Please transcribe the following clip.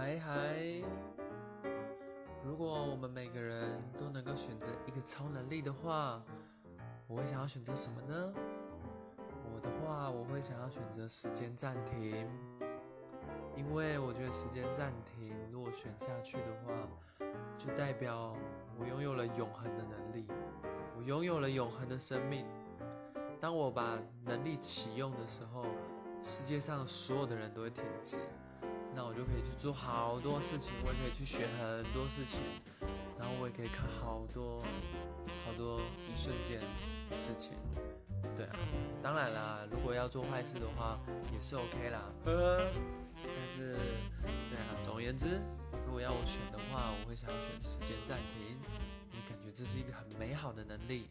嗨嗨！如果我们每个人都能够选择一个超能力的话，我会想要选择什么呢？我的话，我会想要选择时间暂停，因为我觉得时间暂停如果选下去的话，就代表我拥有了永恒的能力，我拥有了永恒的生命。当我把能力启用的时候，世界上所有的人都会停止。那我就可以去做好多事情，我也可以去学很多事情，然后我也可以看好多好多一瞬间的事情。对啊，当然啦，如果要做坏事的话也是 OK 啦。呵呵。但是，对啊，总而言之，如果要我选的话，我会想要选时间暂停，因为感觉这是一个很美好的能力。